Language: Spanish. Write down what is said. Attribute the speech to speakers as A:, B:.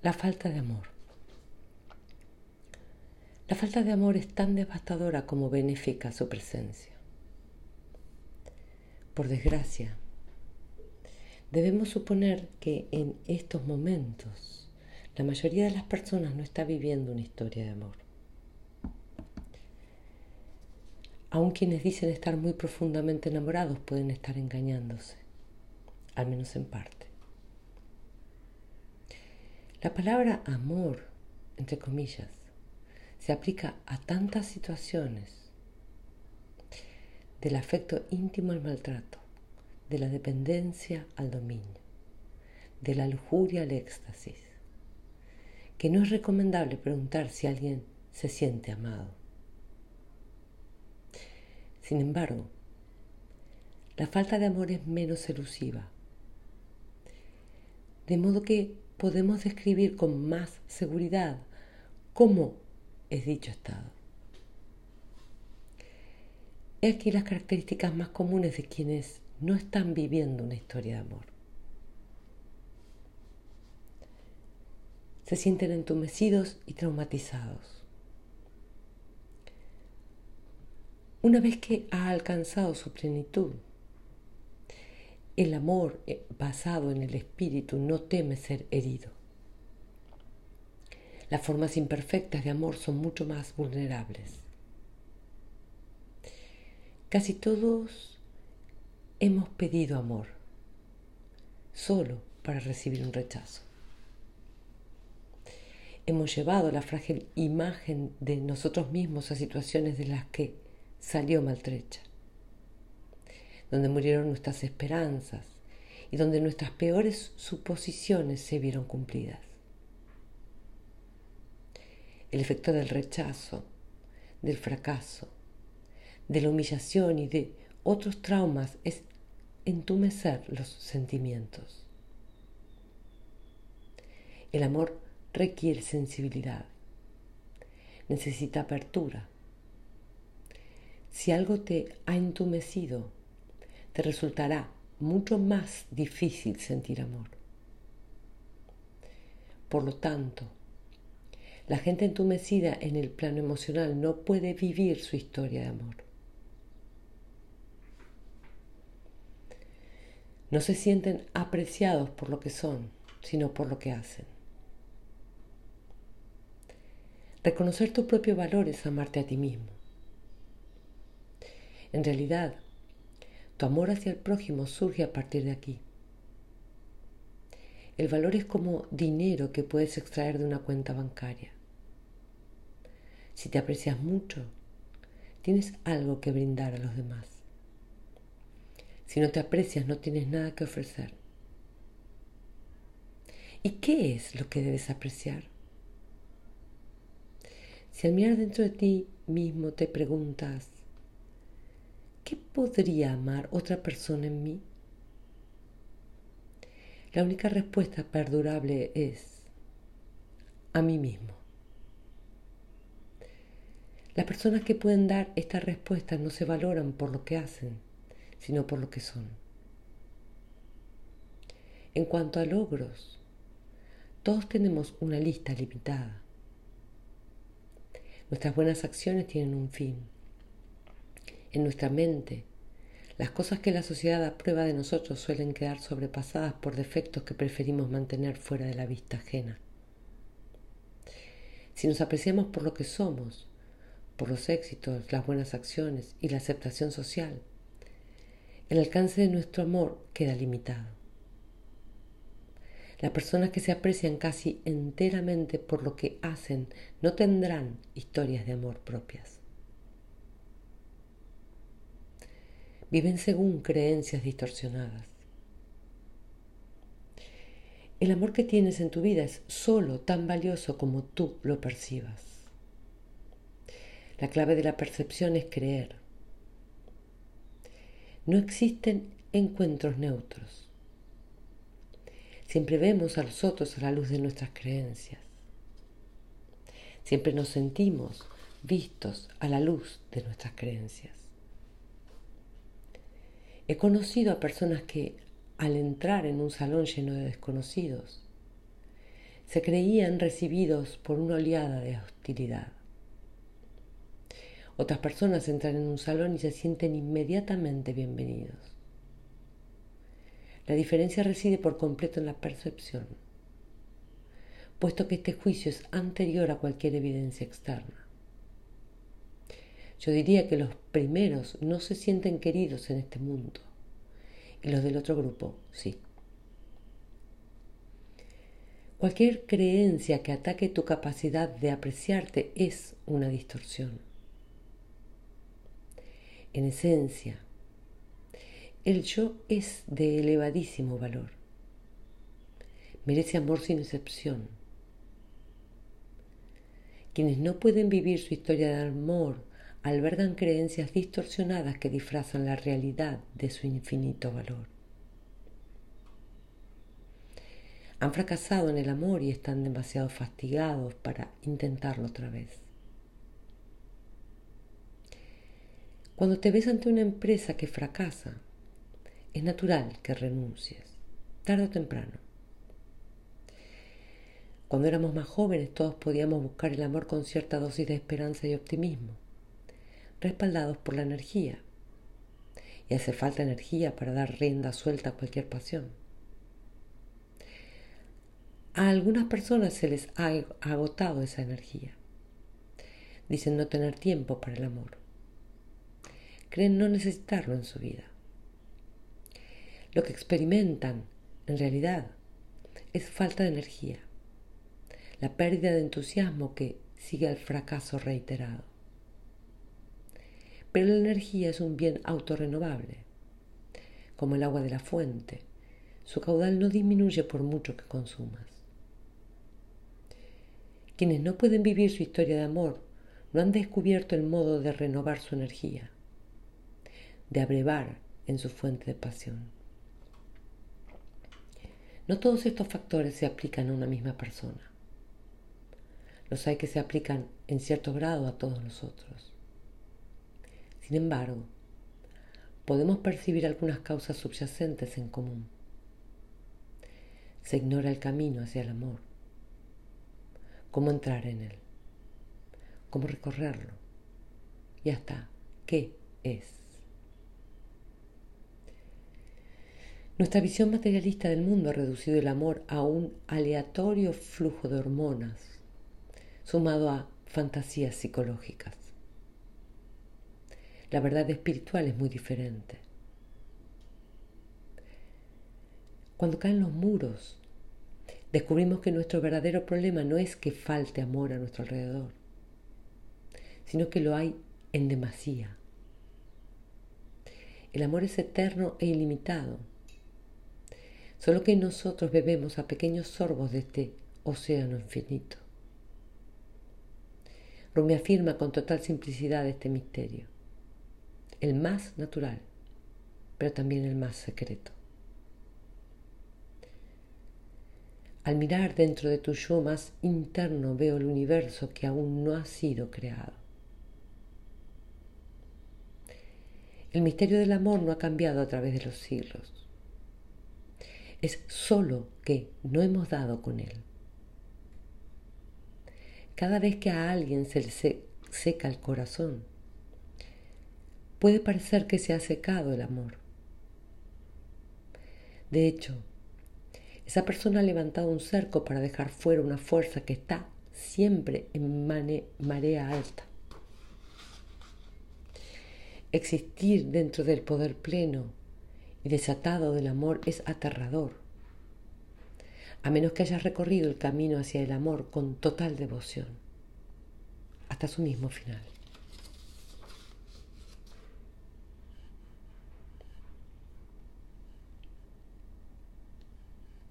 A: la falta de amor. La falta de amor es tan devastadora como benéfica su presencia. Por desgracia, debemos suponer que en estos momentos la mayoría de las personas no está viviendo una historia de amor. Aun quienes dicen estar muy profundamente enamorados pueden estar engañándose, al menos en parte. La palabra amor, entre comillas, se aplica a tantas situaciones, del afecto íntimo al maltrato, de la dependencia al dominio, de la lujuria al éxtasis, que no es recomendable preguntar si alguien se siente amado. Sin embargo, la falta de amor es menos elusiva, de modo que podemos describir con más seguridad cómo es dicho estado. He aquí las características más comunes de quienes no están viviendo una historia de amor. Se sienten entumecidos y traumatizados. Una vez que ha alcanzado su plenitud, el amor eh, basado en el espíritu no teme ser herido. Las formas imperfectas de amor son mucho más vulnerables. Casi todos hemos pedido amor, solo para recibir un rechazo. Hemos llevado la frágil imagen de nosotros mismos a situaciones de las que salió maltrecha donde murieron nuestras esperanzas y donde nuestras peores suposiciones se vieron cumplidas. El efecto del rechazo, del fracaso, de la humillación y de otros traumas es entumecer los sentimientos. El amor requiere sensibilidad, necesita apertura. Si algo te ha entumecido, te resultará mucho más difícil sentir amor. Por lo tanto, la gente entumecida en el plano emocional no puede vivir su historia de amor. No se sienten apreciados por lo que son, sino por lo que hacen. Reconocer tu propio valor es amarte a ti mismo. En realidad, tu amor hacia el prójimo surge a partir de aquí. El valor es como dinero que puedes extraer de una cuenta bancaria. Si te aprecias mucho, tienes algo que brindar a los demás. Si no te aprecias, no tienes nada que ofrecer. ¿Y qué es lo que debes apreciar? Si al mirar dentro de ti mismo te preguntas, ¿qué podría amar otra persona en mí? La única respuesta perdurable es a mí mismo. Las personas que pueden dar esta respuesta no se valoran por lo que hacen, sino por lo que son. En cuanto a logros, todos tenemos una lista limitada. Nuestras buenas acciones tienen un fin en nuestra mente. Las cosas que la sociedad aprueba de nosotros suelen quedar sobrepasadas por defectos que preferimos mantener fuera de la vista ajena. Si nos apreciamos por lo que somos, por los éxitos, las buenas acciones y la aceptación social, el alcance de nuestro amor queda limitado. Las personas que se aprecian casi enteramente por lo que hacen no tendrán historias de amor propias. Viven según creencias distorsionadas. El amor que tienes en tu vida es solo tan valioso como tú lo percibas. La clave de la percepción es creer. No existen encuentros neutros. Siempre vemos a los otros a la luz de nuestras creencias. Siempre nos sentimos vistos a la luz de nuestras creencias. He conocido a personas que al entrar en un salón lleno de desconocidos, se creían recibidos por una oleada de hostilidad. Otras personas entran en un salón y se sienten inmediatamente bienvenidos. La diferencia reside por completo en la percepción, puesto que este juicio es anterior a cualquier evidencia externa. Yo diría que los primeros no se sienten queridos en este mundo y los del otro grupo sí. Cualquier creencia que ataque tu capacidad de apreciarte es una distorsión. En esencia, el yo es de elevadísimo valor. Merece amor sin excepción. Quienes no pueden vivir su historia de amor albergan creencias distorsionadas que disfrazan la realidad de su infinito valor. Han fracasado en el amor y están demasiado fastigados para intentarlo otra vez. Cuando te ves ante una empresa que fracasa, es natural que renuncies, tarde o temprano. Cuando éramos más jóvenes todos podíamos buscar el amor con cierta dosis de esperanza y optimismo, respaldados por la energía. Y hace falta energía para dar rienda suelta a cualquier pasión. A algunas personas se les ha agotado esa energía. Dicen no tener tiempo para el amor creen no necesitarlo en su vida. Lo que experimentan, en realidad, es falta de energía, la pérdida de entusiasmo que sigue al fracaso reiterado. Pero la energía es un bien autorrenovable, como el agua de la fuente. Su caudal no disminuye por mucho que consumas. Quienes no pueden vivir su historia de amor no han descubierto el modo de renovar su energía de abrevar en su fuente de pasión. No todos estos factores se aplican a una misma persona. Los hay que se aplican en cierto grado a todos nosotros. Sin embargo, podemos percibir algunas causas subyacentes en común. Se ignora el camino hacia el amor, cómo entrar en él, cómo recorrerlo y hasta qué es. Nuestra visión materialista del mundo ha reducido el amor a un aleatorio flujo de hormonas, sumado a fantasías psicológicas. La verdad espiritual es muy diferente. Cuando caen los muros, descubrimos que nuestro verdadero problema no es que falte amor a nuestro alrededor, sino que lo hay en demasía. El amor es eterno e ilimitado solo que nosotros bebemos a pequeños sorbos de este océano infinito. Rumi afirma con total simplicidad este misterio, el más natural, pero también el más secreto. Al mirar dentro de tu yo más interno veo el universo que aún no ha sido creado. El misterio del amor no ha cambiado a través de los siglos es solo que no hemos dado con él. Cada vez que a alguien se le seca el corazón, puede parecer que se ha secado el amor. De hecho, esa persona ha levantado un cerco para dejar fuera una fuerza que está siempre en marea alta. Existir dentro del poder pleno y desatado del amor es aterrador, a menos que hayas recorrido el camino hacia el amor con total devoción, hasta su mismo final.